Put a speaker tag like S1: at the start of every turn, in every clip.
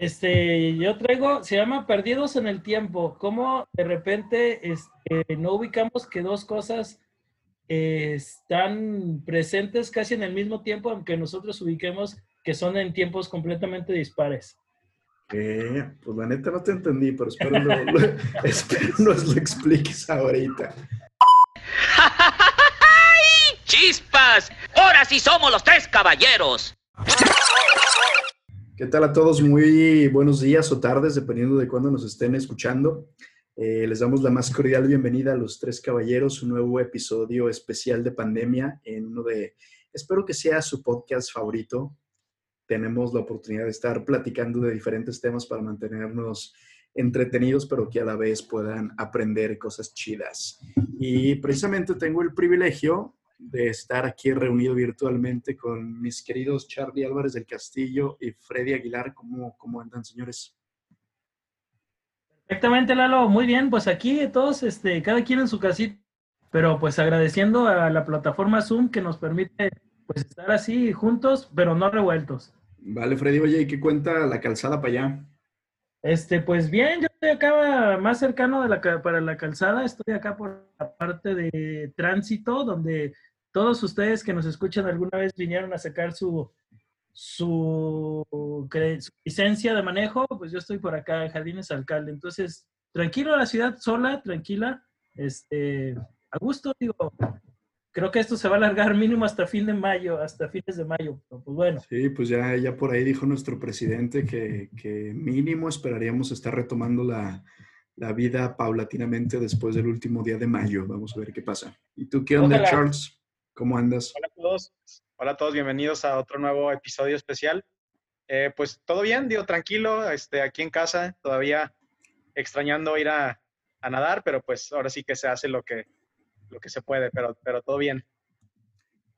S1: Este, yo traigo, se llama Perdidos en el Tiempo. ¿Cómo de repente este, no ubicamos que dos cosas eh, están presentes casi en el mismo tiempo, aunque nosotros ubiquemos que son en tiempos completamente dispares?
S2: Eh, pues la neta no te entendí, pero espero, espero nos lo expliques ahorita.
S3: ¡Chispas! ¡Ahora sí somos los tres caballeros!
S2: ¿Qué tal a todos? Muy buenos días o tardes, dependiendo de cuándo nos estén escuchando. Eh, les damos la más cordial bienvenida a Los Tres Caballeros, un nuevo episodio especial de pandemia en uno de, espero que sea su podcast favorito. Tenemos la oportunidad de estar platicando de diferentes temas para mantenernos entretenidos, pero que a la vez puedan aprender cosas chidas. Y precisamente tengo el privilegio de estar aquí reunido virtualmente con mis queridos Charlie Álvarez del Castillo y Freddy Aguilar. ¿Cómo, cómo andan, señores?
S1: Perfectamente, Lalo. Muy bien, pues aquí todos, este, cada quien en su casita, pero pues agradeciendo a la plataforma Zoom que nos permite pues estar así juntos, pero no revueltos.
S2: Vale, Freddy, oye, ¿y qué cuenta la calzada para allá?
S1: Este, pues bien, yo estoy acá más cercano de la, para la calzada, estoy acá por la parte de tránsito, donde todos ustedes que nos escuchan alguna vez vinieron a sacar su, su, licencia de manejo, pues yo estoy por acá en Jardines Alcalde. Entonces, tranquilo la ciudad, sola, tranquila, este, a gusto, digo, creo que esto se va a alargar mínimo hasta fin de mayo, hasta fines de mayo, pues bueno.
S2: Sí, pues ya, ya por ahí dijo nuestro presidente que, que mínimo esperaríamos estar retomando la, la, vida paulatinamente después del último día de mayo. Vamos a ver qué pasa. ¿Y tú qué onda, Charles? ¿Cómo andas?
S4: Hola a todos. Hola a todos, bienvenidos a otro nuevo episodio especial. Eh, pues todo bien, digo, tranquilo, este, aquí en casa, todavía extrañando ir a, nadar, pero pues ahora sí que se hace lo que, lo que se puede, pero, pero todo bien.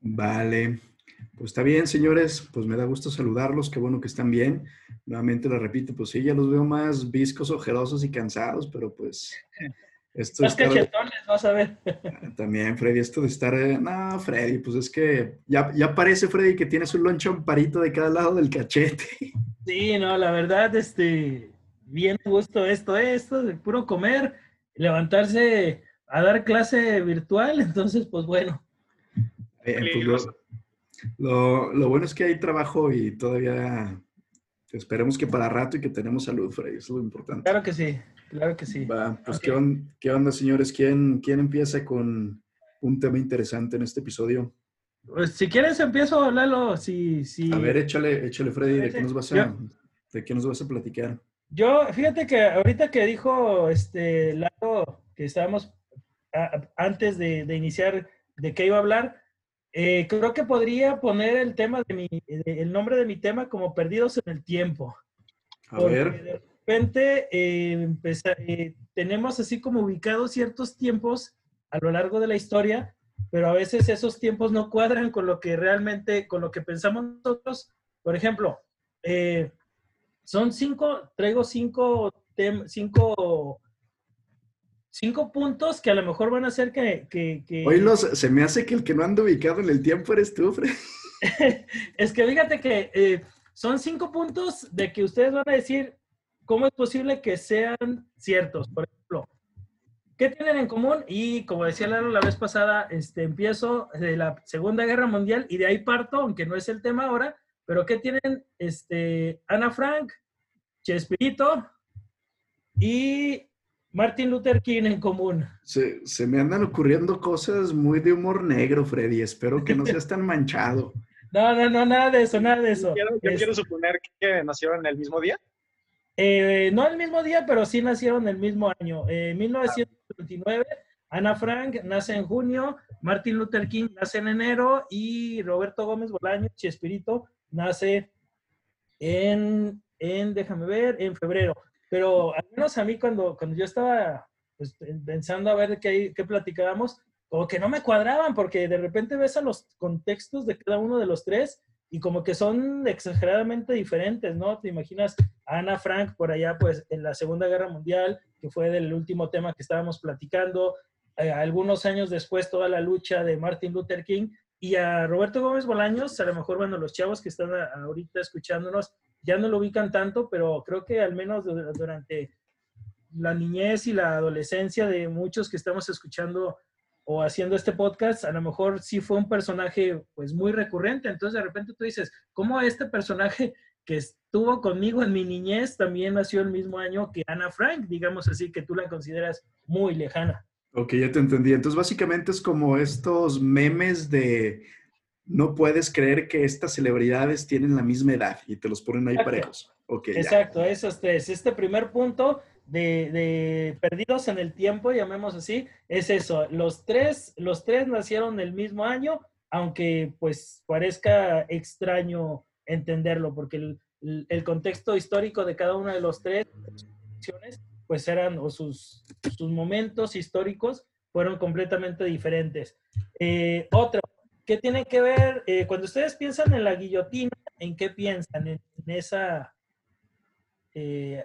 S2: Vale, pues está bien, señores, pues me da gusto saludarlos, qué bueno que están bien. Nuevamente lo repito, pues sí, ya los veo más viscos, ojerosos y cansados, pero pues
S1: Esto Los cachetones, vas a ver.
S2: También, Freddy, esto de estar. Eh, no, Freddy, pues es que ya, ya parece, Freddy, que tienes un loncho amparito de cada lado del cachete.
S1: Sí, no, la verdad, este. Bien gusto esto, esto, de puro comer, levantarse a dar clase virtual, entonces, pues bueno.
S2: Eh, pues lo, lo bueno es que hay trabajo y todavía esperemos que para rato y que tenemos salud, Freddy, es lo importante.
S1: Claro que sí. Claro que sí.
S2: Va, pues ¿qué, onda, señores? ¿Quién, ¿Quién empieza con un tema interesante en este episodio?
S1: Pues si quieres empiezo, Lalo. Si, si...
S2: A ver, échale, échale Freddy, ¿de qué, nos vas a, ¿de qué nos vas a platicar?
S1: Yo, fíjate que ahorita que dijo este Lalo que estábamos antes de, iniciar de qué iba a hablar, eh, creo que podría poner el tema de mi, el nombre de mi tema como Perdidos en el Tiempo.
S2: A ver
S1: repente eh, eh, tenemos así como ubicados ciertos tiempos a lo largo de la historia, pero a veces esos tiempos no cuadran con lo que realmente, con lo que pensamos nosotros. Por ejemplo, eh, son cinco, traigo cinco, cinco, cinco puntos que a lo mejor van a hacer que... que,
S2: Hoy los, se me hace que el que no anda ubicado en el tiempo eres tú, Fred.
S1: es que fíjate que son cinco puntos de que ustedes van a decir, ¿cómo es posible que sean ciertos? Por ejemplo, ¿qué tienen en común? Y como decía Lalo la vez pasada, este, empiezo de la Segunda Guerra Mundial y de ahí parto, aunque no es el tema ahora, pero ¿qué tienen este, Ana Frank, Chespirito y Martin Luther King en común?
S2: Se, se me andan ocurriendo cosas muy de humor negro, Freddy. Espero que no seas tan manchado.
S1: No, no, no, nada de eso, nada de eso.
S4: Yo quiero, quiero suponer que nacieron el mismo día.
S1: Eh, no el mismo día, pero sí nacieron el mismo año. En 1929, Ana Frank nace en junio, Martin Luther King nace en enero y Roberto Gómez Bolaño, Chespirito, nace en, en, déjame ver, en febrero. Pero al menos a mí cuando, cuando yo estaba pues, pensando a ver qué, qué platicábamos, como que no me cuadraban, porque de repente ves a los contextos de cada uno de los tres y como que son exageradamente diferentes, ¿no? Te imaginas a Ana Frank por allá, pues en la Segunda Guerra Mundial, que fue del último tema que estábamos platicando, eh, algunos años después toda la lucha de Martin Luther King, y a Roberto Gómez Bolaños, a lo mejor, bueno, los chavos que están ahorita escuchándonos, ya no lo ubican tanto, pero creo que al menos durante la niñez y la adolescencia de muchos que estamos escuchando o haciendo este podcast, a lo mejor sí fue un personaje pues muy recurrente. Entonces de repente tú dices, ¿cómo este personaje que estuvo conmigo en mi niñez también nació el mismo año que Ana Frank, digamos así, que tú la consideras muy lejana?
S2: Ok, ya te entendí. Entonces básicamente es como estos memes de no puedes creer que estas celebridades tienen la misma edad y te los ponen ahí parejos. Okay,
S1: Exacto, esos tres. Este primer punto de, perdidos en el tiempo, llamemos así, es eso. Los tres, los tres nacieron el mismo año, aunque pues parezca extraño entenderlo, porque el, contexto histórico de cada uno de los tres pues eran, o sus, sus momentos históricos fueron completamente diferentes. Eh, otro, ¿qué tiene que ver? Eh, cuando ustedes piensan en la guillotina, ¿en qué piensan? En, esa
S4: eh,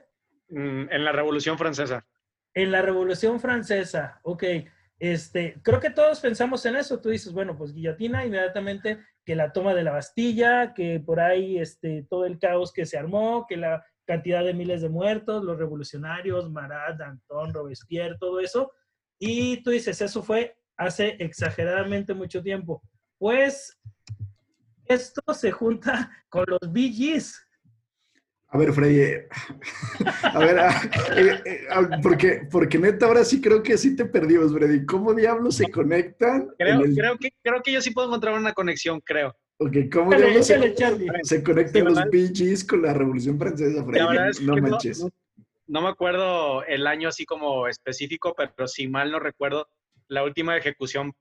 S4: Mm, en la Revolución Francesa.
S1: En la Revolución Francesa, ok. Este, creo que todos pensamos en eso. Tú dices, bueno, pues guillotina, inmediatamente que la toma de la Bastilla, que por ahí este, todo el caos que se armó, que la cantidad de miles de muertos, los revolucionarios, Marat, Danton, Robespierre, todo eso. Y tú dices, eso fue hace exageradamente mucho tiempo. Pues esto se junta con los Bee
S2: a ver, Freddy, eh, a ver, ah, eh, eh, ah, porque, porque neta, ahora sí creo que sí te perdimos, Freddy. ¿Cómo diablos se conectan?
S4: Creo, creo, que, creo que yo sí puedo encontrar una conexión, creo.
S2: Ok, ¿cómo diablos se, conectan los Bee con la Revolución Francesa, Freddy? no manches.
S4: No, me acuerdo el año así como específico, pero si mal no recuerdo, la última ejecución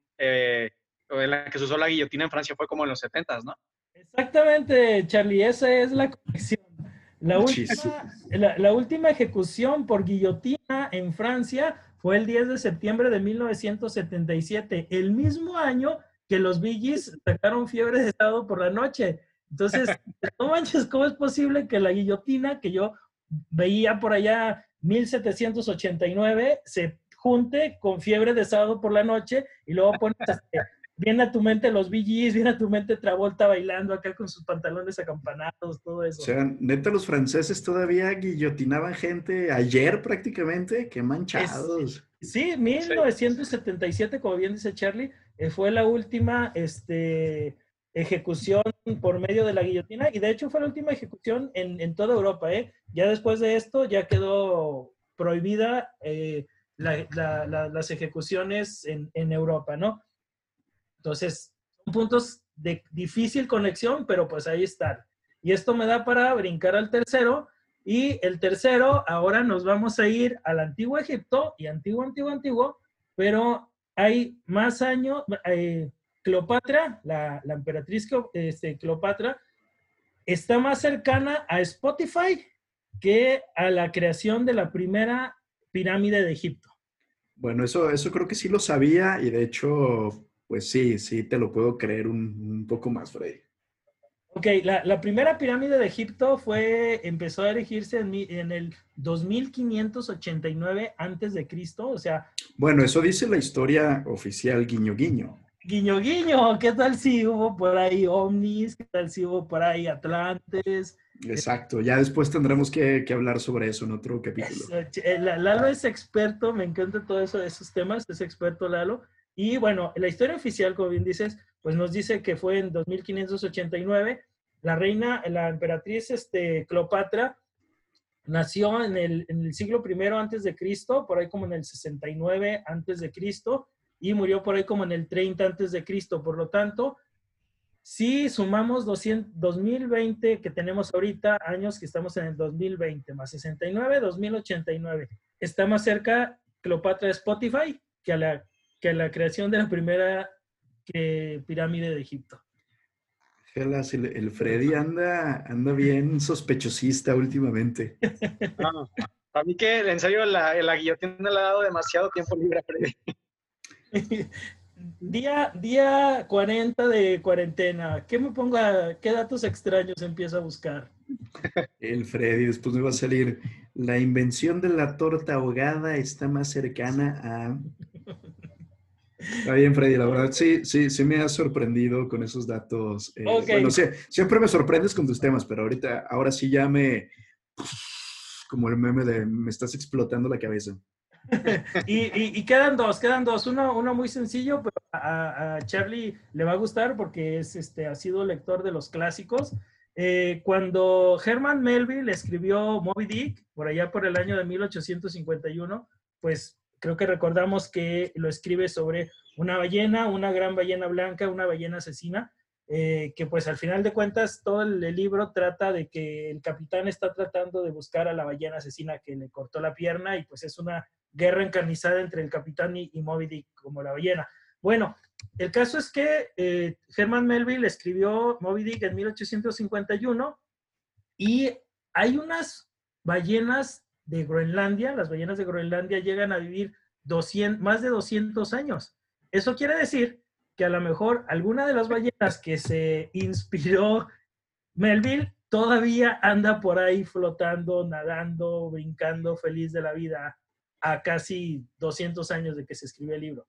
S4: en la que se usó la guillotina en Francia fue como en los 70, ¿no?
S1: Exactamente, Charlie, esa es la conexión. La última, la, última, ejecución por guillotina en Francia fue el 10 de septiembre de 1977, el mismo año que los Billys sacaron fiebre de estado por la noche. Entonces, no manches, ¿cómo es posible que la guillotina que yo veía por allá 1789 se junte con fiebre de sábado por la noche y luego pones este, viene a tu mente los VGs, viene a tu mente Travolta bailando acá con sus pantalones acampanados, todo eso.
S2: O sea, neta, los franceses todavía guillotinaban gente ayer prácticamente, qué manchados.
S1: sí, 1977, como bien dice Charlie, eh, fue la última este, ejecución por medio de la guillotina y de hecho fue la última ejecución en, toda Europa. ¿eh? Ya después de esto ya quedó prohibida eh, las ejecuciones en, en Europa, ¿no? Entonces, son puntos de difícil conexión, pero pues ahí están. Y esto me da para brincar al tercero. Y el tercero, ahora nos vamos a ir al antiguo Egipto y antiguo, antiguo, antiguo, pero hay más años. Eh, Cleopatra, la, emperatriz este, Cleopatra, está más cercana a Spotify que a la creación de la primera pirámide de Egipto.
S2: Bueno, eso, eso creo que sí lo sabía y de hecho pues sí, sí, te lo puedo creer un, poco más, Freddy.
S1: Ok, la, primera pirámide de Egipto fue, empezó a erigirse en, en el 2589 antes de Cristo, o sea...
S2: Bueno, eso dice la historia oficial guiño guiño.
S1: Guiño guiño, ¿qué tal si hubo por ahí ovnis? ¿Qué tal si hubo por ahí atlantes?
S2: Exacto, ya después tendremos que, hablar sobre eso en otro capítulo.
S1: Eh, Lalo es experto, me encanta todo eso, esos temas, es experto Lalo. Y bueno, la historia oficial, como bien dices, pues nos dice que fue en 2589. La reina, la emperatriz este, Cleopatra, nació en el, en el siglo I antes de Cristo, por ahí como en el 69 antes de Cristo, y murió por ahí como en el 30 antes de Cristo. Por lo tanto, si sumamos 200, 2020 que tenemos ahorita, años que estamos en el 2020, más 69, 2089, está más cerca Cleopatra de Spotify que a la que la creación de la primera pirámide de Egipto.
S2: El, Freddy anda, anda bien sospechosista últimamente.
S4: a mí que en serio la, la guillotina le ha dado demasiado tiempo libre a Freddy.
S1: Día, día 40 de cuarentena. ¿Qué me ponga? ¿Qué datos extraños empiezo a buscar?
S2: El Freddy, después me va a salir. La invención de la torta ahogada está más cercana a Está bien, Freddy, la verdad sí, sí, sí me has sorprendido con esos datos. Eh, Bueno, sí, siempre me sorprendes con tus temas, pero ahorita, ahora sí ya me, como el meme de me estás explotando la cabeza.
S1: y, quedan dos, quedan dos. Uno, uno muy sencillo, pero a, Charlie le va a gustar porque es, este, ha sido lector de los clásicos. Eh, cuando Herman Melville escribió Moby Dick, por allá por el año de 1851, pues creo que recordamos que lo escribe sobre una ballena, una gran ballena blanca, una ballena asesina, eh, que pues al final de cuentas todo el, libro trata de que el capitán está tratando de buscar a la ballena asesina que le cortó la pierna y pues es una guerra encarnizada entre el capitán y, Moby Dick como la ballena. Bueno, el caso es que eh, Herman Melville escribió Moby Dick en 1851 y hay unas ballenas de Groenlandia, las ballenas de Groenlandia llegan a vivir 200, más de 200 años. Eso quiere decir que a lo mejor alguna de las ballenas que se inspiró Melville todavía anda por ahí flotando, nadando, brincando, feliz de la vida a casi 200 años de que se escribió el libro.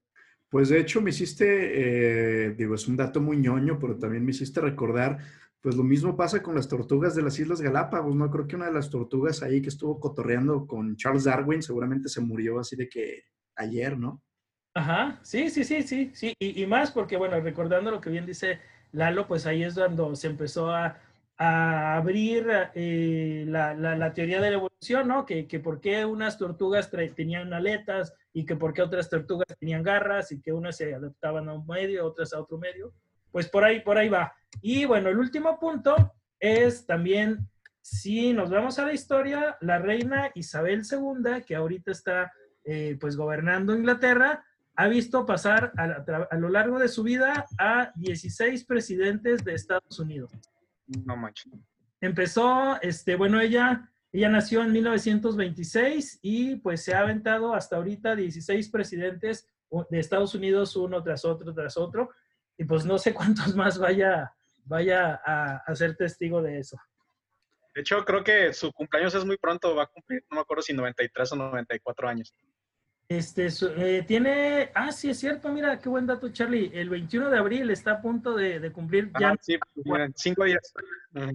S2: Pues de hecho me hiciste, eh, digo, es un dato muy ñoño, pero también me hiciste recordar, pues lo mismo pasa con las tortugas de las Islas Galápagos, ¿no? Creo que una de las tortugas ahí que estuvo cotorreando con Charles Darwin seguramente se murió así de que ayer, ¿no?
S1: Ajá, sí, sí, sí, sí, sí, y, más porque, bueno, recordando lo que bien dice Lalo, pues ahí es cuando se empezó a, abrir eh, la, teoría de la evolución, ¿no? Que, que por qué unas tortugas tenían aletas y que por qué otras tortugas tenían garras y que unas se adaptaban a un medio, otras a otro medio. Pues por ahí, por ahí va. Y bueno, el último punto es también, si nos vamos a la historia, la reina Isabel II, que ahorita está eh, pues gobernando Inglaterra, ha visto pasar a, lo largo de su vida a 16 presidentes de Estados Unidos.
S4: No manches.
S1: Empezó, este, bueno, ella, ella nació en 1926 y pues se ha aventado hasta ahorita 16 presidentes de Estados Unidos, uno tras otro, tras otro, y pues no sé cuántos más vaya, vaya a, a ser testigo de eso.
S4: De hecho, creo que su cumpleaños es muy pronto, va a cumplir, no me acuerdo si 93 o 94 años.
S1: Este, eh, tiene, ah, sí, es cierto, mira, qué buen dato, Charlie. El 21 de abril está a punto de, cumplir
S4: ya. sí, cinco días.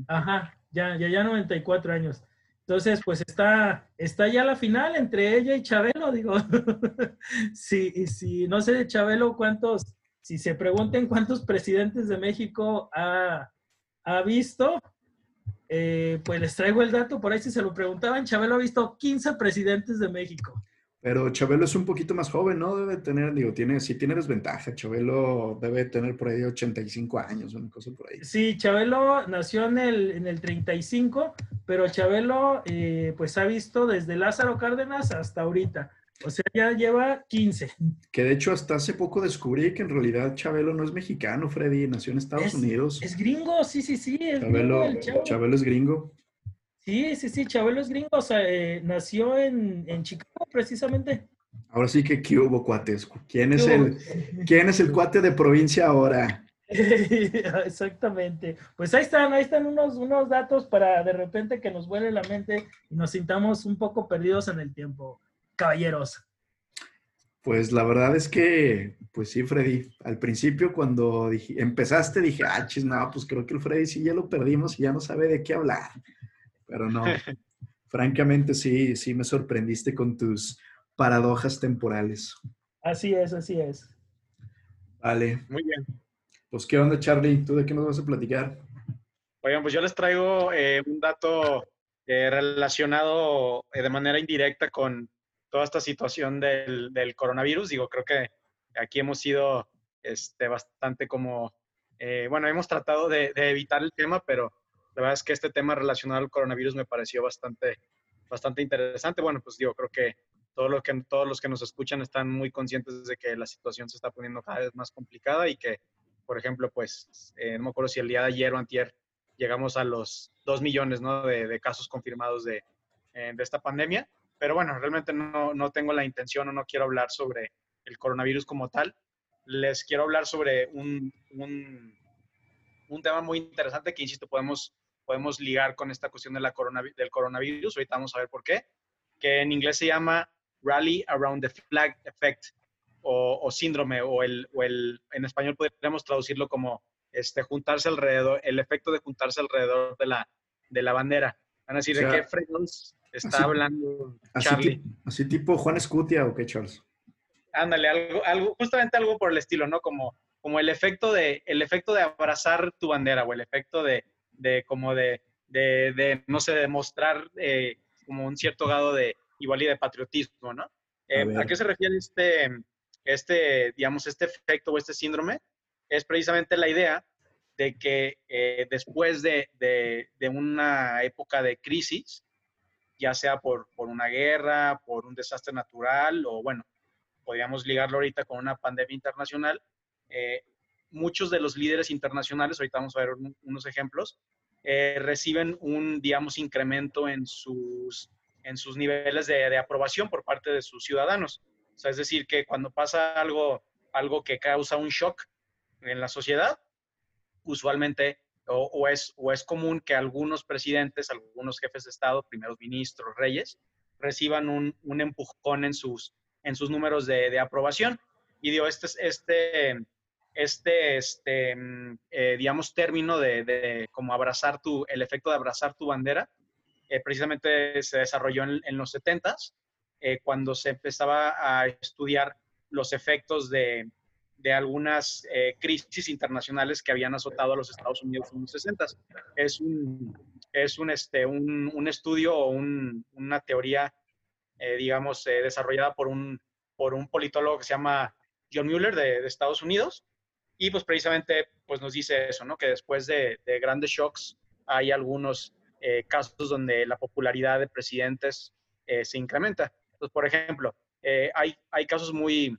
S1: Ajá, ya, ya, ya 94 años. Entonces, pues está, está ya la final entre ella y Chabelo, digo. sí, si no sé de Chabelo cuántos, si se pregunten cuántos presidentes de México ha, visto, eh, pues les traigo el dato, por ahí si se lo preguntaban, Chabelo ha visto 15 presidentes de México.
S2: Pero Chabelo es un poquito más joven, ¿no? Debe tener, digo, tiene, sí tiene desventaja. Chabelo debe tener por ahí 85 años, una cosa por ahí.
S1: Sí, Chabelo nació en el, en el 35, pero Chabelo eh, pues ha visto desde Lázaro Cárdenas hasta ahorita. O sea, ya lleva 15.
S2: Que de hecho hasta hace poco descubrí que en realidad Chabelo no es mexicano, Freddy, nació en Estados Unidos.
S1: Es gringo, sí, sí, sí.
S2: Chabelo, Chabelo es gringo.
S1: Sí, sí, sí, Chabelo es gringo, o sea, eh, nació en, Chicago precisamente.
S2: Ahora sí que ¿qué hubo, cuates? ¿Quién es, el, ¿Quién es el cuate de provincia ahora?
S1: Exactamente. Pues ahí están, ahí están unos, unos datos para de repente que nos vuele la mente y nos sintamos un poco perdidos en el tiempo, caballeros.
S2: Pues la verdad es que, pues sí, Freddy, al principio cuando empezaste dije, ah, chis, no, pues creo que el Freddy sí ya lo perdimos y ya no sabe de qué hablar pero no. Francamente, sí, sí me sorprendiste con tus paradojas temporales.
S1: Así es, así es.
S2: Vale.
S4: Muy bien.
S2: Pues, ¿qué onda, Charlie? ¿Tú de qué nos vas a platicar?
S4: Oigan, pues yo les traigo eh, un dato eh, relacionado eh, de manera indirecta con toda esta situación del, coronavirus. Digo, creo que aquí hemos sido este, bastante como, bueno, hemos tratado de, evitar el tema, pero la verdad es que este tema relacionado al coronavirus me pareció bastante, bastante interesante. Bueno, pues digo, creo que, todo lo que todos los que nos escuchan están muy conscientes de que la situación se está poniendo cada vez más complicada y que, por ejemplo, pues, eh, no me acuerdo si el día de ayer o antier llegamos a los 2 millones ¿no? de, casos confirmados de, eh, de, esta pandemia. Pero bueno, realmente no, no tengo la intención o no quiero hablar sobre el coronavirus como tal. Les quiero hablar sobre un, un, un tema muy interesante que, insisto, podemos podemos ligar con esta cuestión de la del coronavirus. Ahorita vamos a ver por qué. Que en inglés se llama Rally Around the Flag Effect. o, síndrome, o el, o el, en español podríamos traducirlo como este, juntarse alrededor, el efecto de juntarse alrededor de la, de la bandera. Van a decir, ¿de qué frenos está hablando Charlie?
S2: Así, tipo Juan Escutia o qué, Charles.
S4: Ándale, algo, algo, justamente algo por el estilo, ¿no? Como, como el efecto de, el efecto de abrazar tu bandera o el efecto de, de como de, de, de, no sé, demostrar eh, como un cierto grado de igual y de patriotismo, ¿no? Eh, a, qué se refiere este, este, digamos, este efecto o este síndrome? Es precisamente la idea de que eh, después de, de, de, una época de crisis, ya sea por, por, una guerra, por un desastre natural o bueno, podríamos ligarlo ahorita con una pandemia internacional, eh, muchos de los líderes internacionales, ahorita vamos a ver unos ejemplos, eh, reciben un, digamos, incremento en sus, en sus niveles de, de, aprobación por parte de sus ciudadanos. O sea, es decir, que cuando pasa algo, algo que causa un shock en la sociedad, usualmente o, es, o es común que algunos presidentes, algunos jefes de Estado, primeros ministros, reyes, reciban un, un empujón en sus, en sus números de, de aprobación. Y digo, este, este, este, este eh, digamos, término de, de, como abrazar tu, el efecto de abrazar tu bandera, eh, precisamente se desarrolló en, en los 70 eh, cuando se empezaba a estudiar los efectos de, de algunas eh, crisis internacionales que habían azotado a los Estados Unidos en los 60. Es un, es un, este, un, un estudio o un, una teoría, eh, digamos, eh, desarrollada por un, por un politólogo que se llama John Mueller de, de Estados Unidos. Y pues precisamente pues nos dice eso, ¿no? Que después de, de grandes shocks hay algunos eh, casos donde la popularidad de presidentes se incrementa. Entonces, por ejemplo, hay, hay casos muy,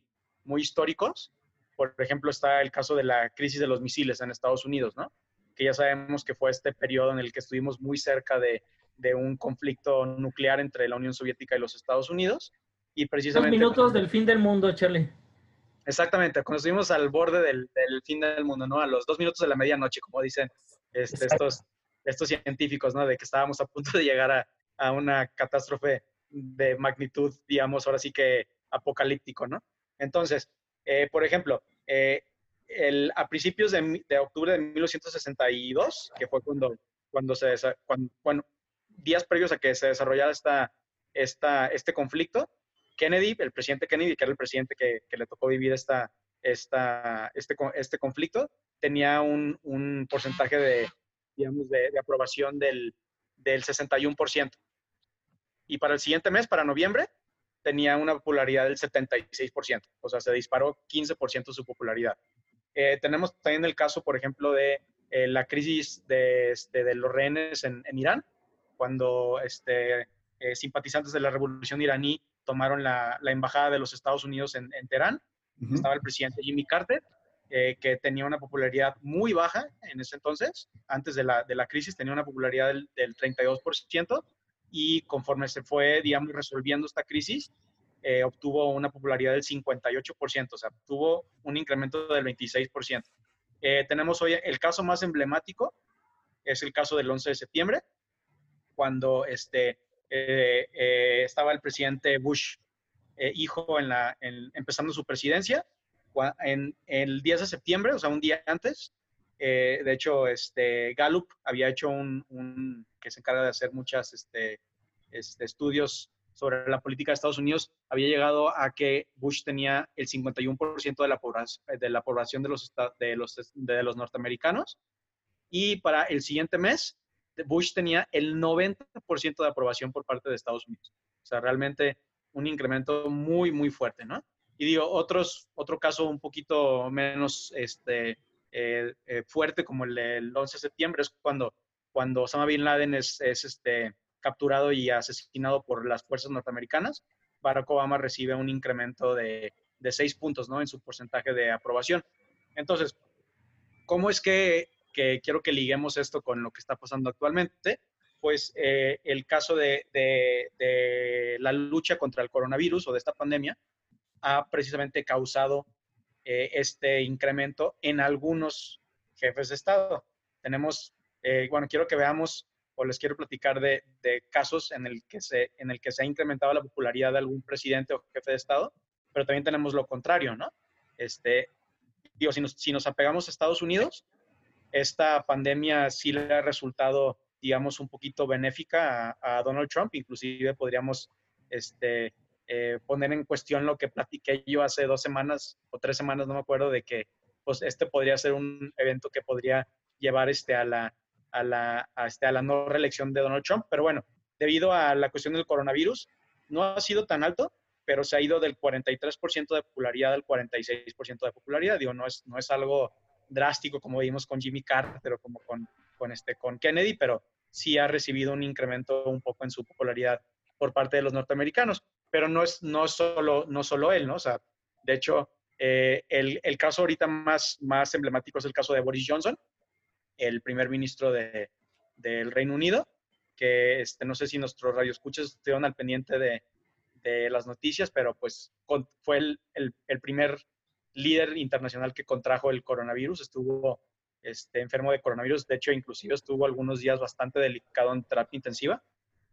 S4: muy históricos por ejemplo, está el caso de la crisis de los misiles en Estados Unidos, ¿no? Que ya sabemos que fue este periodo en el que estuvimos muy cerca de, de un conflicto nuclear entre la Unión Soviética y los Estados Unidos. Y precisamente...
S1: Dos minutos del fin del mundo, Charlie.
S4: Exactamente, cuando estuvimos al borde del, del, fin del mundo, ¿no? A los dos minutos de la medianoche, como dicen este, estos, estos científicos, ¿no? De que estábamos a punto de llegar a, a una catástrofe de magnitud, digamos, ahora sí que apocalíptico, ¿no? Entonces, eh, por ejemplo, eh, el, a principios de, de, octubre de 1962, que fue cuando, cuando se, cuando, bueno, días previos a que se desarrollara esta, esta, este conflicto, Kennedy, el presidente Kennedy, que era el presidente que, que le tocó vivir esta, esta, este, este conflicto, tenía un, un porcentaje de, digamos, de, de aprobación del, del 61%. Y para el siguiente mes, para noviembre, tenía una popularidad del 76%, o sea, se disparó 15% su popularidad. Eh, tenemos también el caso, por ejemplo, de eh, la crisis de, este, de, los rehenes en, en Irán, cuando este, eh, simpatizantes de la revolución iraní tomaron la, la embajada de los Estados Unidos en, en Teherán. Uh -huh. Estaba el presidente Jimmy Carter, eh, que tenía una popularidad muy baja en ese entonces, antes de la, de la crisis tenía una popularidad del, del 32%, y conforme se fue, digamos, resolviendo esta crisis, eh, obtuvo una popularidad del 58%, o sea, tuvo un incremento del 26%. Eh, tenemos hoy el caso más emblemático, es el caso del 11 de septiembre, cuando este, eh, eh estaba el presidente Bush, eh, hijo, en la, en, empezando su presidencia, en, en, el 10 de septiembre, o sea, un día antes, eh, de hecho, este, Gallup había hecho un, un, que se encarga de hacer muchas este, este, estudios sobre la política de Estados Unidos, había llegado a que Bush tenía el 51% de la, población, de la población de los, de, los, de los norteamericanos. Y para el siguiente mes, Bush tenía el 90% de aprobación por parte de Estados Unidos. O sea, realmente un incremento muy, muy fuerte, ¿no? Y digo, otros, otro caso un poquito menos este, eh, eh, fuerte como el del 11 de septiembre es cuando, cuando Osama Bin Laden es, es este, capturado y asesinado por las fuerzas norteamericanas. Barack Obama recibe un incremento de, de seis puntos ¿no? en su porcentaje de aprobación. Entonces, ¿cómo es que, que, quiero que liguemos esto con lo que está pasando actualmente? Pues eh, el caso de, de, de, la lucha contra el coronavirus o de esta pandemia ha precisamente causado eh, este incremento en algunos jefes de Estado. Tenemos, eh, bueno, quiero que veamos o les quiero platicar de, de, casos en el, que se, en el que se ha incrementado la popularidad de algún presidente o jefe de Estado. pero también tenemos lo contrario, ¿no? Este, digo, si nos, si nos apegamos a Estados Unidos, esta pandemia sí le ha resultado, digamos, un poquito benéfica a, Donald Trump. Inclusive podríamos este, eh, poner en cuestión lo que platiqué yo hace dos semanas o tres semanas, no me acuerdo, de que pues este podría ser un evento que podría llevar este, a, la, a, la, este, a la no reelección de Donald Trump. Pero bueno, debido a la cuestión del coronavirus, no ha sido tan alto, pero se ha ido del 43% de popularidad al 46% de popularidad. Digo, no es, no es algo drástico como vimos con Jimmy Carter o como con, con, este, con Kennedy, pero sí ha recibido un incremento un poco en su popularidad por parte de los norteamericanos. Pero no es no solo, no solo él, ¿no? O sea, de hecho, eh, el, el, caso ahorita más, más emblemático es el caso de Boris Johnson, el primer ministro de, del Reino Unido, que este, no sé si nuestros radioescuchas estuvieron al pendiente de, de las noticias, pero pues fue el, el, el, primer líder internacional que contrajo el coronavirus, estuvo este, enfermo de coronavirus, de hecho inclusive estuvo algunos días bastante delicado en terapia intensiva,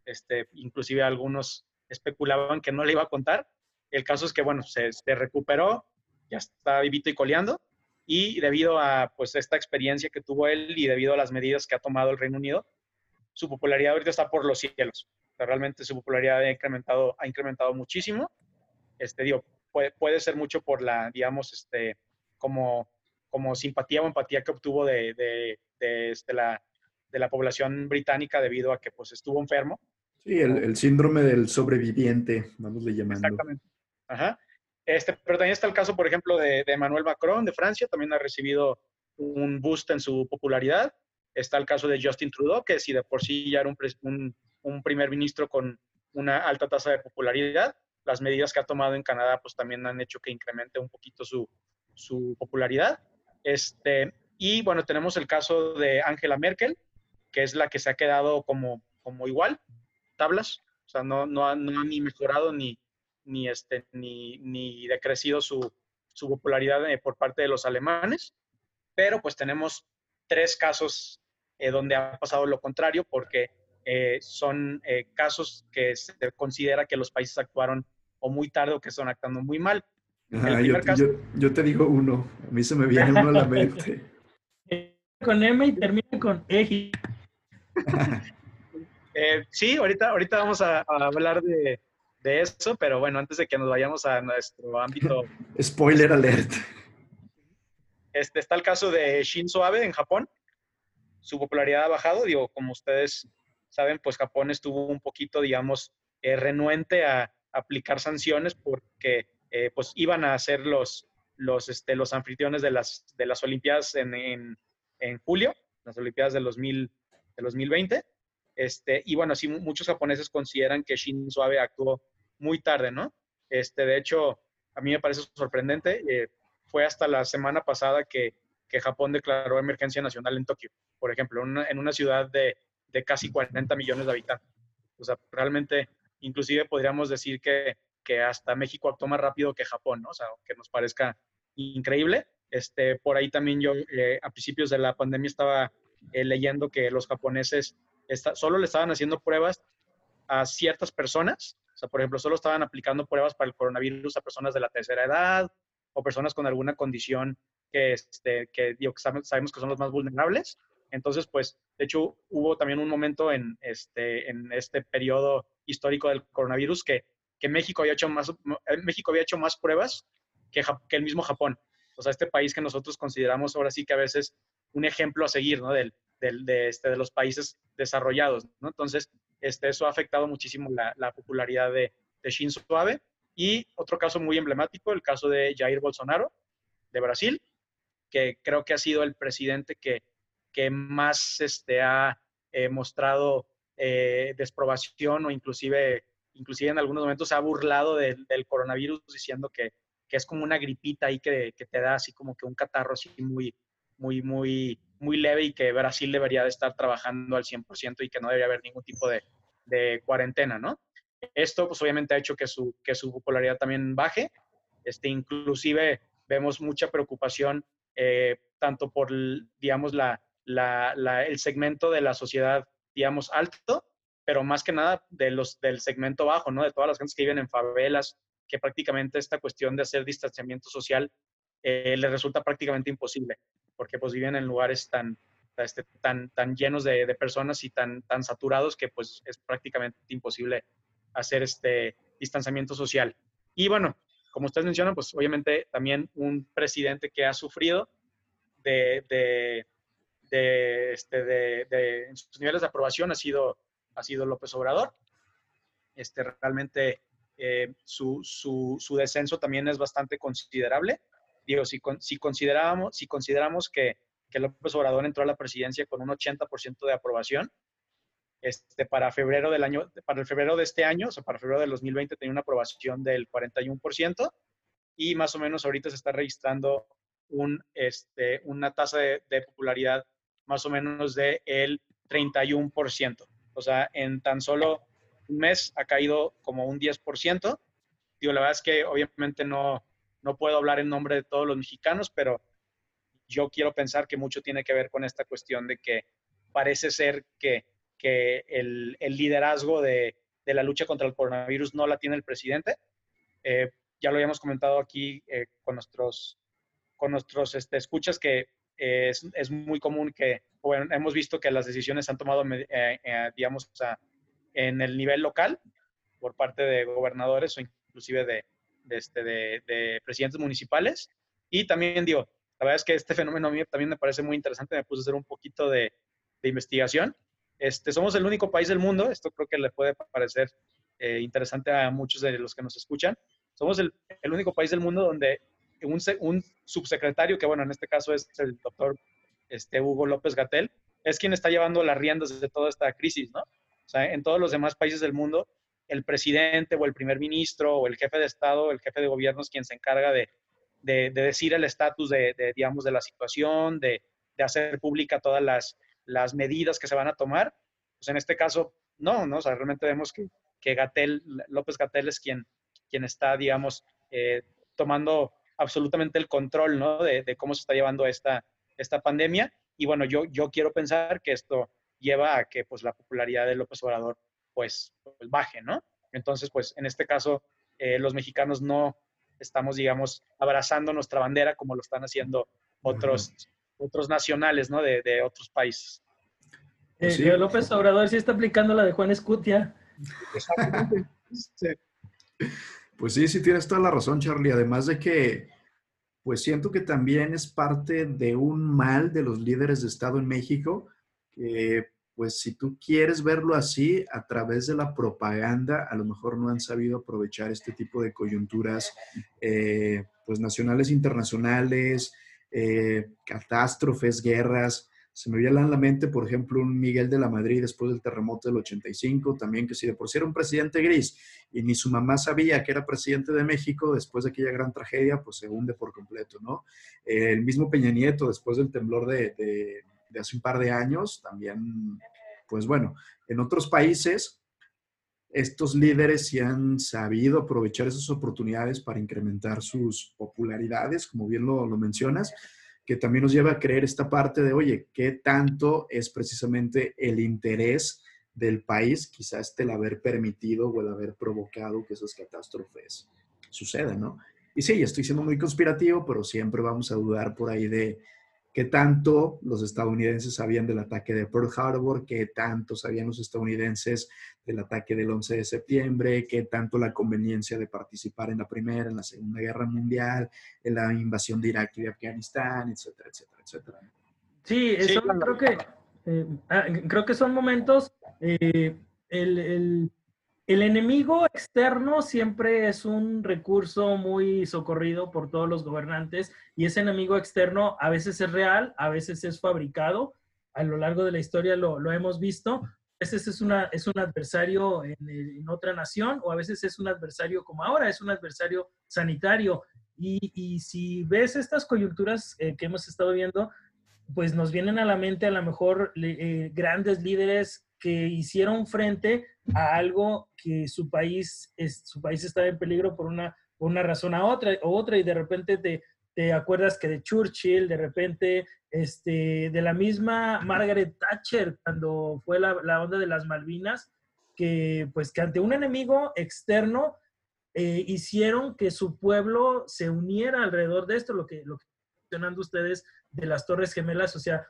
S4: este, inclusive algunos especulaban que no le iba a contar, el caso es que bueno, se, se recuperó, ya está vivito y coleando, y debido a pues esta experiencia que tuvo él y debido a las medidas que ha tomado el Reino Unido, su popularidad ahorita está por los cielos. realmente su popularidad ha incrementado, ha incrementado muchísimo. Este, digo, puede, puede ser mucho por la, digamos, este, como, como simpatía o empatía que obtuvo de, de, de, este, la, de la población británica debido a que pues estuvo enfermo.
S2: Sí, el, el síndrome del sobreviviente, vamos a llamando.
S4: Exactamente. Ajá. Este, pero también está el caso, por ejemplo, de, de Emmanuel Macron de Francia, también ha recibido un boost en su popularidad. Está el caso de Justin Trudeau, que si de por sí ya era un, un, un primer ministro con una alta tasa de popularidad, las medidas que ha tomado en Canadá pues también han hecho que incremente un poquito su, su popularidad. Este, y bueno, tenemos el caso de Angela Merkel, que es la que se ha quedado como, como igual, tablas, o sea, no, no, ha, no ha ni mejorado ni, ni, este, ni, ni decrecido su, su popularidad eh, por parte de los alemanes, pero pues tenemos tres casos eh, donde ha pasado lo contrario, porque eh, son eh, casos que se considera que los países actuaron o muy tarde o que están actuando muy mal.
S2: Ajá, yo, caso... yo, yo, te digo uno, a mí se me viene uno a la mente.
S1: con M y termina con E.
S4: eh, sí, ahorita, ahorita vamos a, a hablar de, de, eso, pero bueno, antes de que nos vayamos a nuestro ámbito.
S2: Spoiler alert.
S4: Este, está el caso de Shinzo Abe en Japón. Su popularidad ha bajado, digo, como ustedes saben, pues Japón estuvo un poquito, digamos, eh, renuente a, aplicar sanciones porque eh, pues iban a ser los, los, este, los anfitriones de las, de las Olimpiadas en, en, en julio, las Olimpiadas del, 2000, del 2020. Este, y bueno, sí, muchos japoneses consideran que Shinzo Abe actuó muy tarde, ¿no? Este, de hecho, a mí me parece sorprendente. Eh, fue hasta la semana pasada que, que, Japón declaró emergencia nacional en Tokio, por ejemplo, en una ciudad de, de casi 40 millones de habitantes. O sea, realmente, inclusive podríamos decir que, que hasta México actuó más rápido que Japón, ¿no? O sea, que nos parezca increíble. Este, por ahí también yo eh, a principios de la pandemia estaba eh, leyendo que los japoneses solo le estaban haciendo pruebas a ciertas personas. O sea, por ejemplo, solo estaban aplicando pruebas para el coronavirus a personas de la tercera edad o personas con alguna condición que, este, que, digo, sabemos que son los más vulnerables. Entonces, pues, de hecho, hubo también un momento en este, en este periodo histórico del coronavirus que, que México, había hecho más, México había hecho más pruebas que, que, el mismo Japón. O sea, este país que nosotros consideramos ahora sí que a veces un ejemplo a seguir, ¿no? Del, de, este, de los países desarrollados. Entonces, este, eso ha afectado muchísimo la, la popularidad de, de Shinzo Abe. Y otro caso muy emblemático, el caso de Jair Bolsonaro, de Brasil, que creo que ha sido el presidente que, que más este, ha eh, mostrado eh, desprobación o inclusive, inclusive en algunos momentos se ha burlado de, del coronavirus diciendo que, que, es como una gripita ahí que, que, te da así como que un catarro así muy, muy, muy, muy leve y que Brasil debería de estar trabajando al 100% y que no debería haber ningún tipo de, cuarentena, ¿no? Esto pues obviamente ha hecho que su, que su popularidad también baje. Este, inclusive vemos mucha preocupación eh, tanto por, digamos, la, la, el segmento de la sociedad, digamos, alto, pero más que nada de los, del segmento bajo, ¿no? De todas las gentes que viven en favelas, que prácticamente esta cuestión de hacer distanciamiento social eh, le resulta prácticamente imposible, porque pues viven en lugares tan, este, tan, tan llenos de, de, personas y tan, tan saturados que pues es prácticamente imposible hacer este distanciamiento social. Y bueno, como ustedes mencionan, pues obviamente también un presidente que ha sufrido de, de, de, este, de, en sus niveles de aprobación ha sido, ha sido López Obrador. Este, realmente eh, su, su, su, descenso también es bastante considerable. Digo, si, si, consideramos, si consideramos que, que López Obrador entró a la presidencia con un 80% de aprobación, este, para febrero del año, para el febrero de este año, o sea, para febrero del 2020 tenía una aprobación del 41% y más o menos ahorita se está registrando un, este, una tasa de, popularidad más o menos del el 31%. O sea, en tan solo un mes ha caído como un 10%. Digo, la verdad es que obviamente no, no puedo hablar en nombre de todos los mexicanos, pero yo quiero pensar que mucho tiene que ver con esta cuestión de que parece ser que, que el, liderazgo de, de, la lucha contra el coronavirus no la tiene el presidente. Eh, ya lo habíamos comentado aquí eh, con nuestros, con nuestros este, escuchas que es, es, muy común que, bueno, hemos visto que las decisiones se han tomado, eh, digamos, en el nivel local por parte de gobernadores o inclusive de, de, este, de, de presidentes municipales. Y también digo, la verdad es que este fenómeno a mí también me parece muy interesante, me puse a hacer un poquito de, de investigación. Este, somos el único país del mundo, esto creo que le puede parecer eh, interesante a muchos de los que nos escuchan. Somos el, único país del mundo donde un, un, subsecretario, que bueno, en este caso es el doctor este, Hugo López Gatel, es quien está llevando las riendas de toda esta crisis, ¿no? O sea, en todos los demás países del mundo, el presidente o el primer ministro o el jefe de Estado, el jefe de gobierno es quien se encarga de de, decir el estatus de, digamos, de la situación, de, hacer pública todas las, medidas que se van a tomar. Pues en este caso, no, ¿no? O realmente vemos que, que López Gatel es quien, está, digamos, eh, tomando absolutamente el control. De, cómo se está llevando esta, pandemia. Y bueno, yo, yo quiero pensar que esto lleva a que, pues, la popularidad de López Obrador, pues, pues baje, ¿no? Entonces, pues, en este caso, eh, los mexicanos no, estamos, digamos, abrazando nuestra bandera como lo están haciendo otros, otros nacionales, ¿no? De, de otros países.
S1: Pues eh, López Obrador sí está aplicando la de Juan Escutia.
S2: Pues sí, sí tienes toda la razón, Charlie. Además de que, pues siento que también es parte de un mal de los líderes de Estado en México, que pues si tú quieres verlo así, a través de la propaganda, a lo mejor no han sabido aprovechar este tipo de coyunturas, eh, pues nacionales, internacionales, eh, catástrofes, guerras. Se me viene a la mente, por ejemplo, un Miguel de la Madrid después del terremoto del 85, también que si de por sí era un presidente gris y ni su mamá sabía que era presidente de México, después de aquella gran tragedia, pues se hunde por completo, ¿no? el mismo Peña Nieto, después del temblor de de hace un par de años, también, pues bueno, en otros países estos líderes sí han sabido aprovechar esas oportunidades para incrementar sus popularidades, como bien lo, mencionas, que también nos lleva a creer esta parte de, oye, ¿qué tanto es precisamente el interés del país, quizás el haber permitido o el haber provocado que esas catástrofes sucedan, ¿no? Y sí, estoy siendo muy conspirativo, pero siempre vamos a dudar por ahí de, qué tanto los estadounidenses sabían del ataque de Pearl Harbor, qué tanto sabían los estadounidenses del ataque del 11 de septiembre, qué tanto la conveniencia de participar en la Primera, en la Segunda Guerra Mundial, en la invasión de Irak y de Afganistán, etcétera, etcétera, etcétera.
S1: Sí, eso creo que eh, ah, creo que son momentos eh, el, el el enemigo externo siempre es un recurso muy socorrido por todos los gobernantes y ese enemigo externo a veces es real, a veces es fabricado. A lo largo de la historia lo, hemos visto. A veces es, un adversario en, otra nación o a veces es un adversario como ahora, es un adversario sanitario. Y, si ves estas coyunturas eh, que hemos estado viendo, pues nos vienen a la mente a lo mejor eh, grandes líderes que hicieron frente a algo que su país, su país estaba en peligro por una, una razón a otra, o otra, y de repente te, te acuerdas que de Churchill, de repente, este, de la misma Margaret Thatcher, cuando fue la, la onda de las Malvinas, que pues que ante un enemigo externo eh, hicieron que su pueblo se uniera alrededor de esto, lo que, lo mencionando ustedes de las Torres Gemelas, o sea,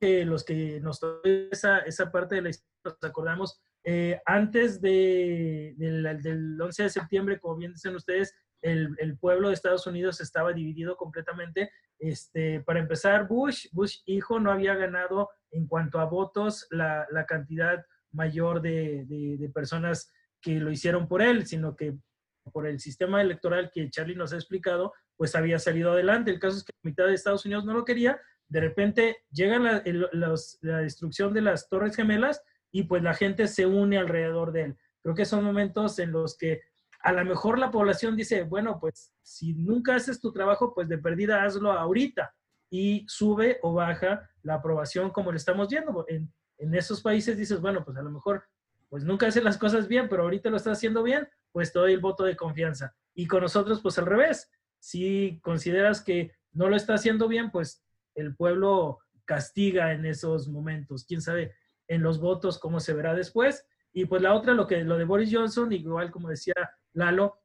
S1: que los que nos esa, esa parte de la historia, nos acordamos, eh, antes de, del, del 11 de septiembre, como bien dicen ustedes, el, el, pueblo de Estados Unidos estaba dividido completamente. Este, para empezar, Bush, Bush hijo, no había ganado en cuanto a votos la, la cantidad mayor de, de, de, personas que lo hicieron por él, sino que por el sistema electoral que Charlie nos ha explicado, pues había salido adelante. El caso es que la mitad de Estados Unidos no lo quería. De repente llega la, la destrucción de las Torres Gemelas y pues la gente se une alrededor de él. Creo que son momentos en los que a lo mejor la población dice, bueno, pues si nunca haces tu trabajo, pues de perdida hazlo ahorita y sube o baja la aprobación como lo estamos viendo. En, en esos países dices, bueno, pues a lo mejor pues nunca hace las cosas bien, pero ahorita lo está haciendo bien, pues te doy el voto de confianza. Y con nosotros, pues al revés. Si consideras que no lo está haciendo bien, pues el pueblo castiga en esos momentos. Quién sabe en los votos cómo se verá después. Y pues la otra, lo que lo de Boris Johnson, igual como decía Lalo,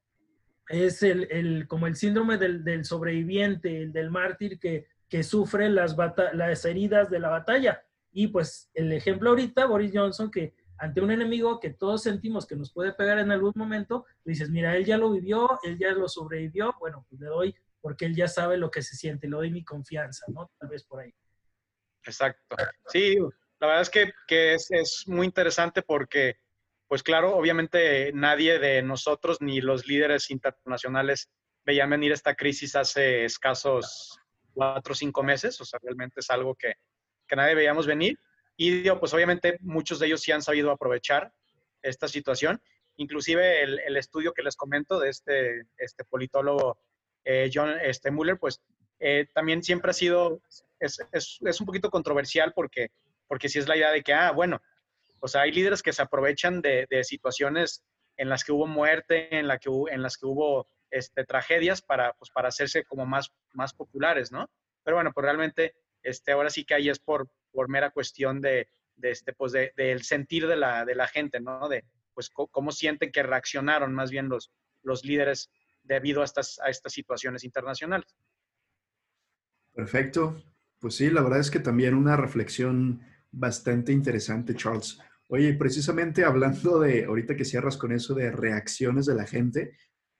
S1: es el, el como el síndrome del, del, sobreviviente, el del mártir que, que sufre las, las heridas de la batalla. Y pues el ejemplo ahorita, Boris Johnson, que ante un enemigo que todos sentimos que nos puede pegar en algún momento, dices, mira, él ya lo vivió, él ya lo sobrevivió, bueno, pues le doy, porque él ya sabe lo que se siente, le doy mi confianza, ¿no? Tal vez por ahí.
S4: Exacto. Sí, la verdad es que, es, muy interesante porque, pues claro, obviamente nadie de nosotros ni los líderes internacionales veían venir esta crisis hace escasos cuatro o cinco meses, o sea, realmente es algo que, que nadie veíamos venir. Y digo, pues obviamente muchos de ellos sí han sabido aprovechar esta situación. Inclusive el, el estudio que les comento de este, este politólogo eh, John este, Muller, pues eh, también siempre ha sido, es, es, es, un poquito controversial porque, porque sí es la idea de que, ah, bueno, o sea, hay líderes que se aprovechan de, de situaciones en las que hubo muerte, en, la que en las que hubo este, tragedias para, pues, para hacerse como más, más populares, ¿no? Pero bueno, pues realmente este, ahora sí que ahí es por, por mera cuestión de, de este, pues de, del sentir de la, de la gente, ¿no? De, pues, cómo sienten que reaccionaron más bien los, los líderes debido a estas, a estas situaciones internacionales.
S2: Perfecto. Pues sí, la verdad es que también una reflexión bastante interesante, Charles. Oye, precisamente hablando de, ahorita que cierras con eso de reacciones de la gente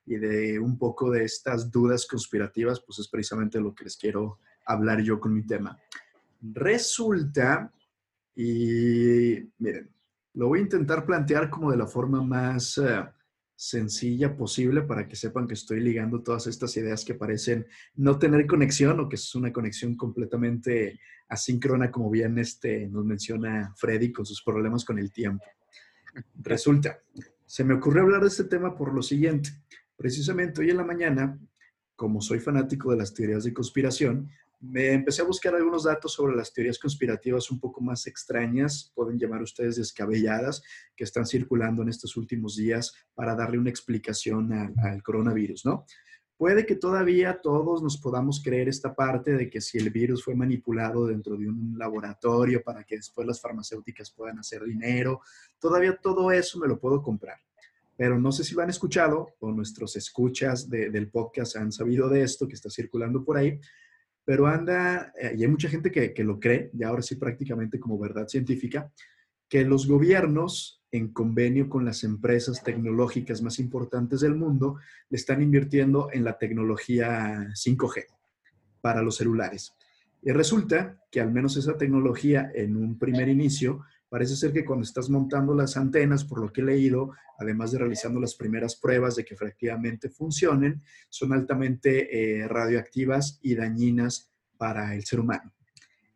S2: y de un poco de estas dudas conspirativas, pues es precisamente lo que les quiero hablar yo con mi tema. Resulta, y miren, lo voy a intentar plantear como de la forma más uh, sencilla posible para que sepan que estoy ligando todas estas ideas que parecen no tener conexión o que es una conexión completamente asíncrona, como bien este, nos menciona Freddy con sus problemas con el tiempo. Resulta, se me ocurrió hablar de este tema por lo siguiente. Precisamente hoy en la mañana, como soy fanático de las teorías de conspiración, me empecé a buscar algunos datos sobre las teorías conspirativas un poco más extrañas, pueden llamar ustedes descabelladas, que están circulando en estos últimos días para darle una explicación al, coronavirus, ¿no? Puede que todavía todos nos podamos creer esta parte de que si el virus fue manipulado dentro de un laboratorio para que después las farmacéuticas puedan hacer dinero, todavía todo eso me lo puedo comprar. Pero no sé si lo han escuchado o nuestros escuchas de, del podcast han sabido de esto que está circulando por ahí, pero anda, eh, y hay mucha gente que, que, lo cree, y ahora sí prácticamente como verdad científica, que los gobiernos, en convenio con las empresas tecnológicas más importantes del mundo, le están invirtiendo en la tecnología 5G para los celulares. Y resulta que al menos esa tecnología en un primer inicio Parece ser que cuando estás montando las antenas, por lo que he leído, además de realizando las primeras pruebas de que efectivamente funcionen, son altamente eh, radioactivas y dañinas para el ser humano.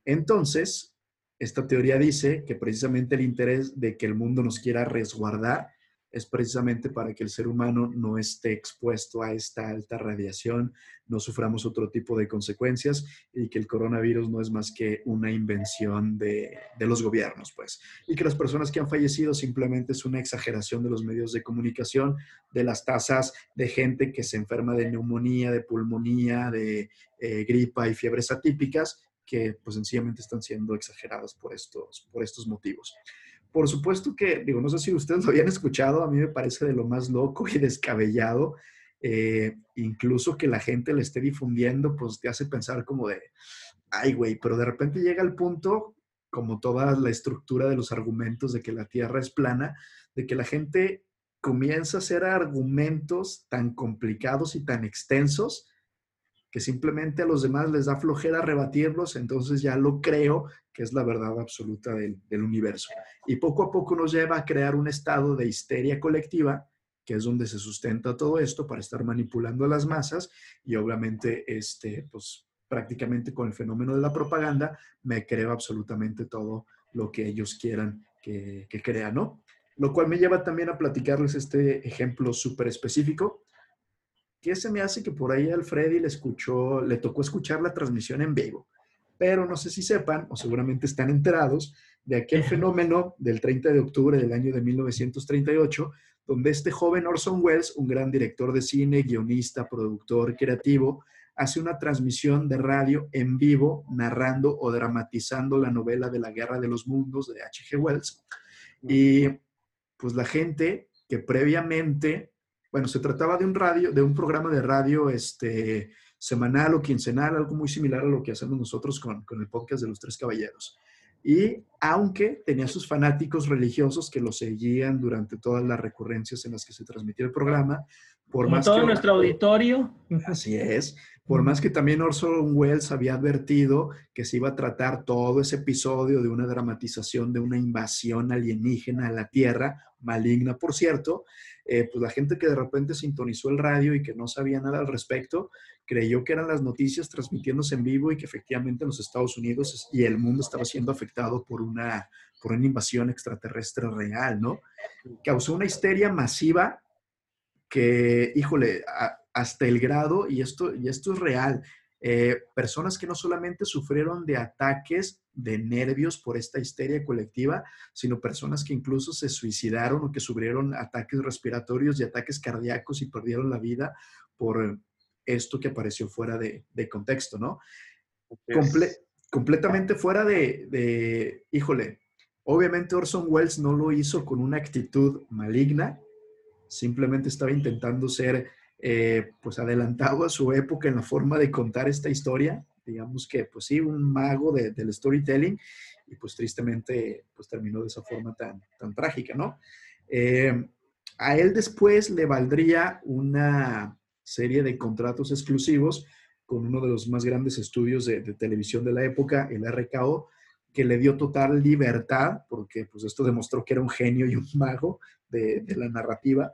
S2: Entonces, esta teoría dice que precisamente el interés de que el mundo nos quiera resguardar es precisamente para que el ser humano no esté expuesto a esta alta radiación, no suframos otro tipo de consecuencias y que el coronavirus no es más que una invención de, los gobiernos, pues. Y que las personas que han fallecido simplemente es una exageración de los medios de comunicación, de las tasas de gente que se enferma de neumonía, de pulmonía, de eh, gripa y fiebres atípicas que pues sencillamente están siendo exageradas por estos, por estos motivos. Por supuesto que, digo, no sé si ustedes lo habían escuchado, a mí me parece de lo más loco y descabellado. Eh, incluso que la gente le esté difundiendo, pues te hace pensar como de, ay, güey, pero de repente llega el punto, como toda la estructura de los argumentos de que la Tierra es plana, de que la gente comienza a hacer argumentos tan complicados y tan extensos que simplemente a los demás les da flojera rebatirlos, entonces ya lo creo que es la verdad absoluta del, universo. Y poco a poco nos lleva a crear un estado de histeria colectiva, que es donde se sustenta todo esto para estar manipulando a las masas y obviamente, este, pues prácticamente con el fenómeno de la propaganda, me creo absolutamente todo lo que ellos quieran que, que crean, ¿no? Lo cual me lleva también a platicarles este ejemplo súper específico que se me hace que por ahí al Freddy le escuchó, le tocó escuchar la transmisión en vivo. Pero no sé si sepan, o seguramente están enterados, de aquel fenómeno del 30 de octubre del año de 1938, donde este joven Orson Welles, un gran director de cine, guionista, productor, creativo, hace una transmisión de radio en vivo narrando o dramatizando la novela de la Guerra de los Mundos de H.G. Wells. Y pues la gente que previamente bueno, se trataba de un radio, de un programa de radio este, semanal o quincenal, algo muy similar a lo que hacemos nosotros con, con el podcast de los Tres Caballeros. Y aunque tenía sus fanáticos religiosos que lo seguían durante todas las recurrencias en las que se transmitía el programa,
S1: por más todo nuestro auditorio.
S2: Así es. Por más que también Orson Welles había advertido que se iba a tratar todo ese episodio de una dramatización de una invasión alienígena a la Tierra, maligna por cierto, eh, pues la gente que de repente sintonizó el radio y que no sabía nada al respecto, creyó que eran las noticias transmitiéndose en vivo y que efectivamente en los Estados Unidos y el mundo estaba siendo afectado por una, por una invasión extraterrestre real, ¿no? Causó una histeria masiva que, híjole, hasta el grado, y esto, y esto es real, eh, personas que no solamente sufrieron de ataques de nervios por esta histeria colectiva, sino personas que incluso se suicidaron o que sufrieron ataques respiratorios y ataques cardíacos y perdieron la vida por esto que apareció fuera de, contexto, ¿no? completamente fuera de, de, híjole, obviamente Orson Welles no lo hizo con una actitud maligna, simplemente estaba intentando ser eh, pues adelantado a su época en la forma de contar esta historia, digamos que pues sí, un mago del storytelling y pues tristemente pues terminó de esa forma tan, tan trágica, ¿no? Eh, a él después le valdría una serie de contratos exclusivos con uno de los más grandes estudios de, televisión de la época, el RKO, que le dio total libertad, porque pues esto demostró que era un genio y un mago de, de la narrativa,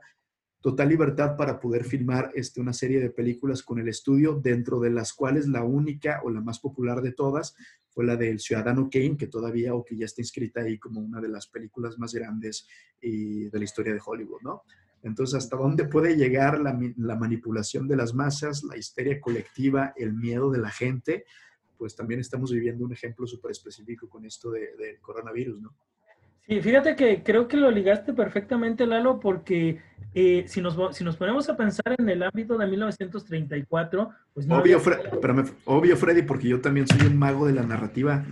S2: total libertad para poder filmar este, una serie de películas con el estudio, dentro de las cuales la única o la más popular de todas fue la del Ciudadano Kane, que todavía o que ya está inscrita ahí como una de las películas más grandes de la historia de Hollywood, ¿no? Entonces, ¿hasta dónde puede llegar la, la manipulación de las masas, la histeria colectiva, el miedo de la gente? Pues también estamos viviendo un ejemplo súper específico con esto del coronavirus, ¿no?
S1: Sí, fíjate que creo que lo ligaste perfectamente, Lalo, porque eh, si, nos, si nos ponemos a pensar en el ámbito de 1934, pues
S2: no obvio, obvio, Freddy, porque yo también soy un mago de la narrativa.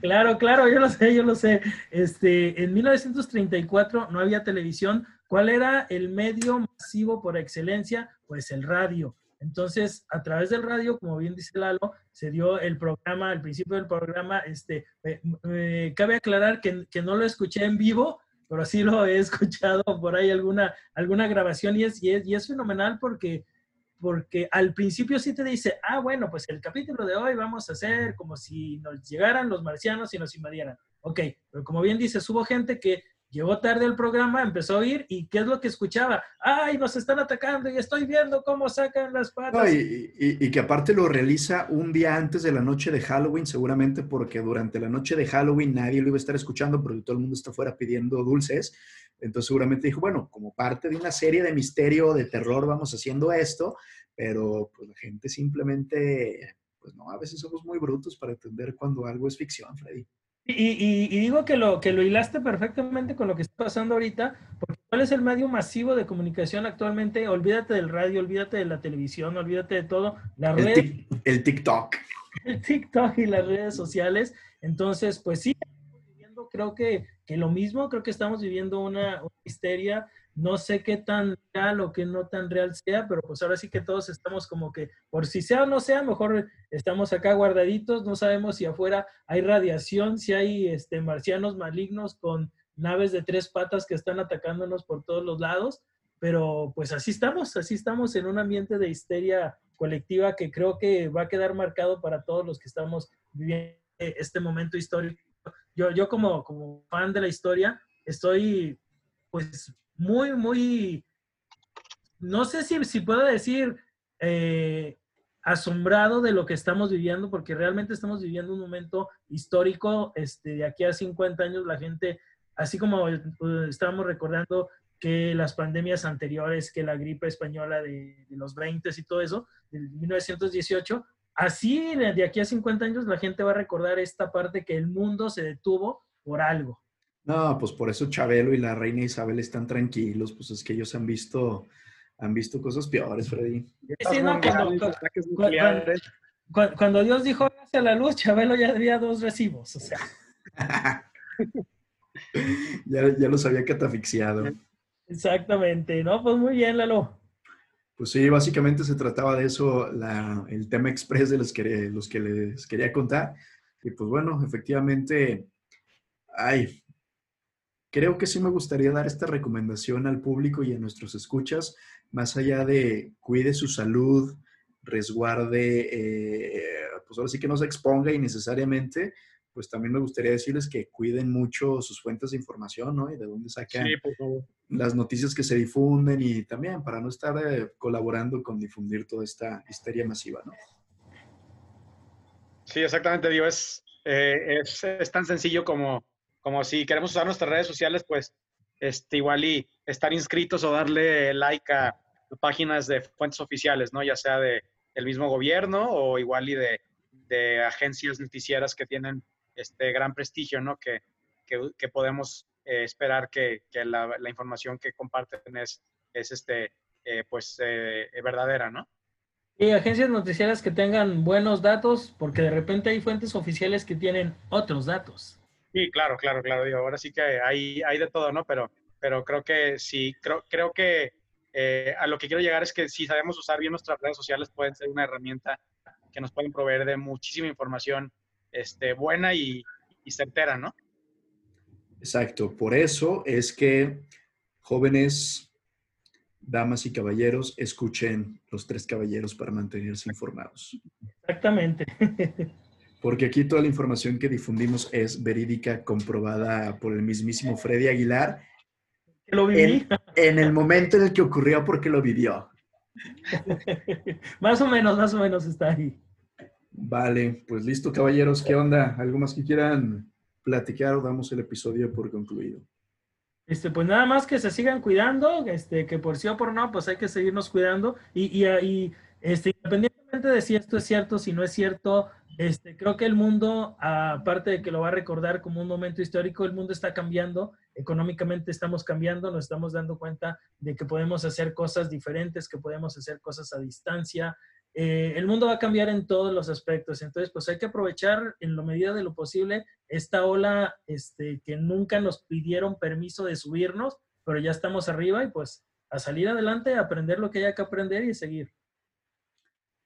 S1: Claro, claro, yo lo sé, yo lo sé. Este, en 1934 no había televisión. ¿Cuál era el medio masivo por excelencia? Pues el radio. Entonces, a través del radio, como bien dice Lalo, se dio el programa, al principio del programa, este, cabe aclarar que, no lo escuché en vivo, pero sí lo he escuchado por ahí alguna, alguna grabación y es, y es, y es fenomenal porque, porque al principio sí te dice, ah, bueno, pues el capítulo de hoy vamos a hacer como si nos llegaran los marcianos y nos invadieran. Ok, pero como bien dices, hubo gente que Llegó tarde el programa, empezó a oír y ¿qué es lo que escuchaba? ¡Ay, nos están atacando y estoy viendo cómo sacan las patas!
S2: y, que aparte lo realiza un día antes de la noche de Halloween, seguramente porque durante la noche de Halloween nadie lo iba a estar escuchando porque todo el mundo está fuera pidiendo dulces. Entonces seguramente dijo, bueno, como parte de una serie de misterio, de terror, vamos haciendo esto, pero pues la gente simplemente, pues no, a veces somos muy brutos para entender cuando algo es ficción, Freddy.
S1: Y, digo que lo, que lo hilaste perfectamente con lo que está pasando ahorita, porque ¿cuál es el medio masivo de comunicación actualmente? Olvídate del radio, olvídate de la televisión, olvídate de todo. La
S2: el, red, el TikTok.
S1: El TikTok y las redes sociales. Entonces, pues sí, creo que, que lo mismo, creo que estamos viviendo una, una histeria no sé qué tan real o qué no tan real sea, pero pues ahora sí que todos estamos como que, por si sea o no sea, mejor estamos acá guardaditos, no sabemos si afuera hay radiación, si hay este, marcianos malignos con naves de tres patas que están atacándonos por todos los lados, pero pues así estamos, así estamos en un ambiente de histeria colectiva que creo que va a quedar marcado para todos los que estamos viviendo este momento histórico. Yo, yo como, como fan de la historia, estoy pues muy, muy, no sé si, si puedo decir eh, asombrado de lo que estamos viviendo, porque realmente estamos viviendo un momento histórico. Este, de aquí a 50 años la gente, así como eh, estábamos recordando que las pandemias anteriores, que la gripe española de, de los 20 y todo eso, de 1918, así de aquí a 50 años la gente va a recordar esta parte que el mundo se detuvo por algo.
S2: No, pues por eso Chabelo y la reina Isabel están tranquilos, pues es que ellos han visto, han visto cosas peores, Freddy.
S1: Sí, no, cuando, cuando, cuando, Dios dijo hacia la luz, Chabelo ya había dos recibos, o sea.
S2: ya, ya los había catafixiado.
S1: Exactamente, ¿no? Pues muy bien, Lalo.
S2: Pues sí, básicamente se trataba de eso, la, el tema express de los que, los que les quería contar. Y pues bueno, efectivamente, ay, creo que sí me gustaría dar esta recomendación al público y a nuestros escuchas, más allá de cuide su salud, resguarde, eh, pues ahora sí que no se exponga innecesariamente, pues también me gustaría decirles que cuiden mucho sus fuentes de información, ¿no? Y de dónde sacan las noticias que se difunden y también para no estar eh, colaborando con difundir toda esta histeria masiva, ¿no?
S4: Sí, exactamente, digo, es, eh, es tan sencillo como como si queremos usar nuestras redes sociales, pues este, igual y estar inscritos o darle like a páginas de fuentes oficiales, ¿no? Ya sea de el mismo gobierno o igual y de, de agencias noticieras que tienen este gran prestigio, ¿no? Que, que, podemos eh, esperar que, que la, la, información que comparten es, es este, eh, pues, eh, verdadera, ¿no?
S1: Y agencias noticieras que tengan buenos datos, porque de repente hay fuentes oficiales que tienen otros datos.
S4: Sí, claro, claro, claro. Digo, ahora sí que hay, hay de todo, ¿no? Pero, pero creo que sí, creo, creo que eh, a lo que quiero llegar es que si sabemos usar bien nuestras redes sociales, pueden ser una herramienta que nos pueden proveer de muchísima información este, buena y, y certera, ¿no?
S2: Exacto. Por eso es que jóvenes, damas y caballeros, escuchen los tres caballeros para mantenerse informados.
S1: Exactamente.
S2: porque aquí toda la información que difundimos es verídica, comprobada por el mismísimo Freddy Aguilar.
S1: Lo viví.
S2: En, el momento en el que ocurrió porque lo vivió.
S1: más o menos, más o menos está ahí.
S2: Vale, pues listo, caballeros. ¿Qué onda? ¿Algo más que quieran platicar o damos el episodio por concluido?
S1: Este, pues nada más que se sigan cuidando, este, que por sí o por no, pues hay que seguirnos cuidando y, y, y este, independientemente de si esto es cierto, si no es cierto, este, creo que el mundo, aparte de que lo va a recordar como un momento histórico, el mundo está cambiando, económicamente estamos cambiando, nos estamos dando cuenta de que podemos hacer cosas diferentes, que podemos hacer cosas a distancia. Eh, el mundo va a cambiar en todos los aspectos, entonces pues hay que aprovechar en la medida de lo posible esta ola este, que nunca nos pidieron permiso de subirnos, pero ya estamos arriba y pues a salir adelante, a aprender lo que haya que aprender y seguir.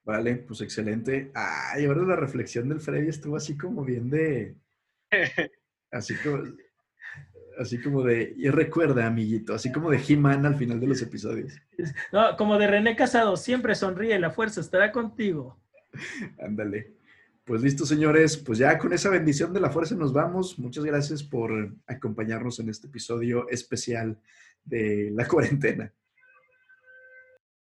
S2: Vale, pues excelente. Ay, ahora la reflexión del Freddy estuvo así como bien de. Así como. Así como de. Y recuerda, amiguito, así como de He-Man al final de los episodios.
S1: No, como de René Casado, siempre sonríe, la fuerza estará contigo.
S2: Ándale. Pues listo, señores. Pues ya con esa bendición de la fuerza nos vamos. Muchas gracias por acompañarnos en este episodio especial de la cuarentena.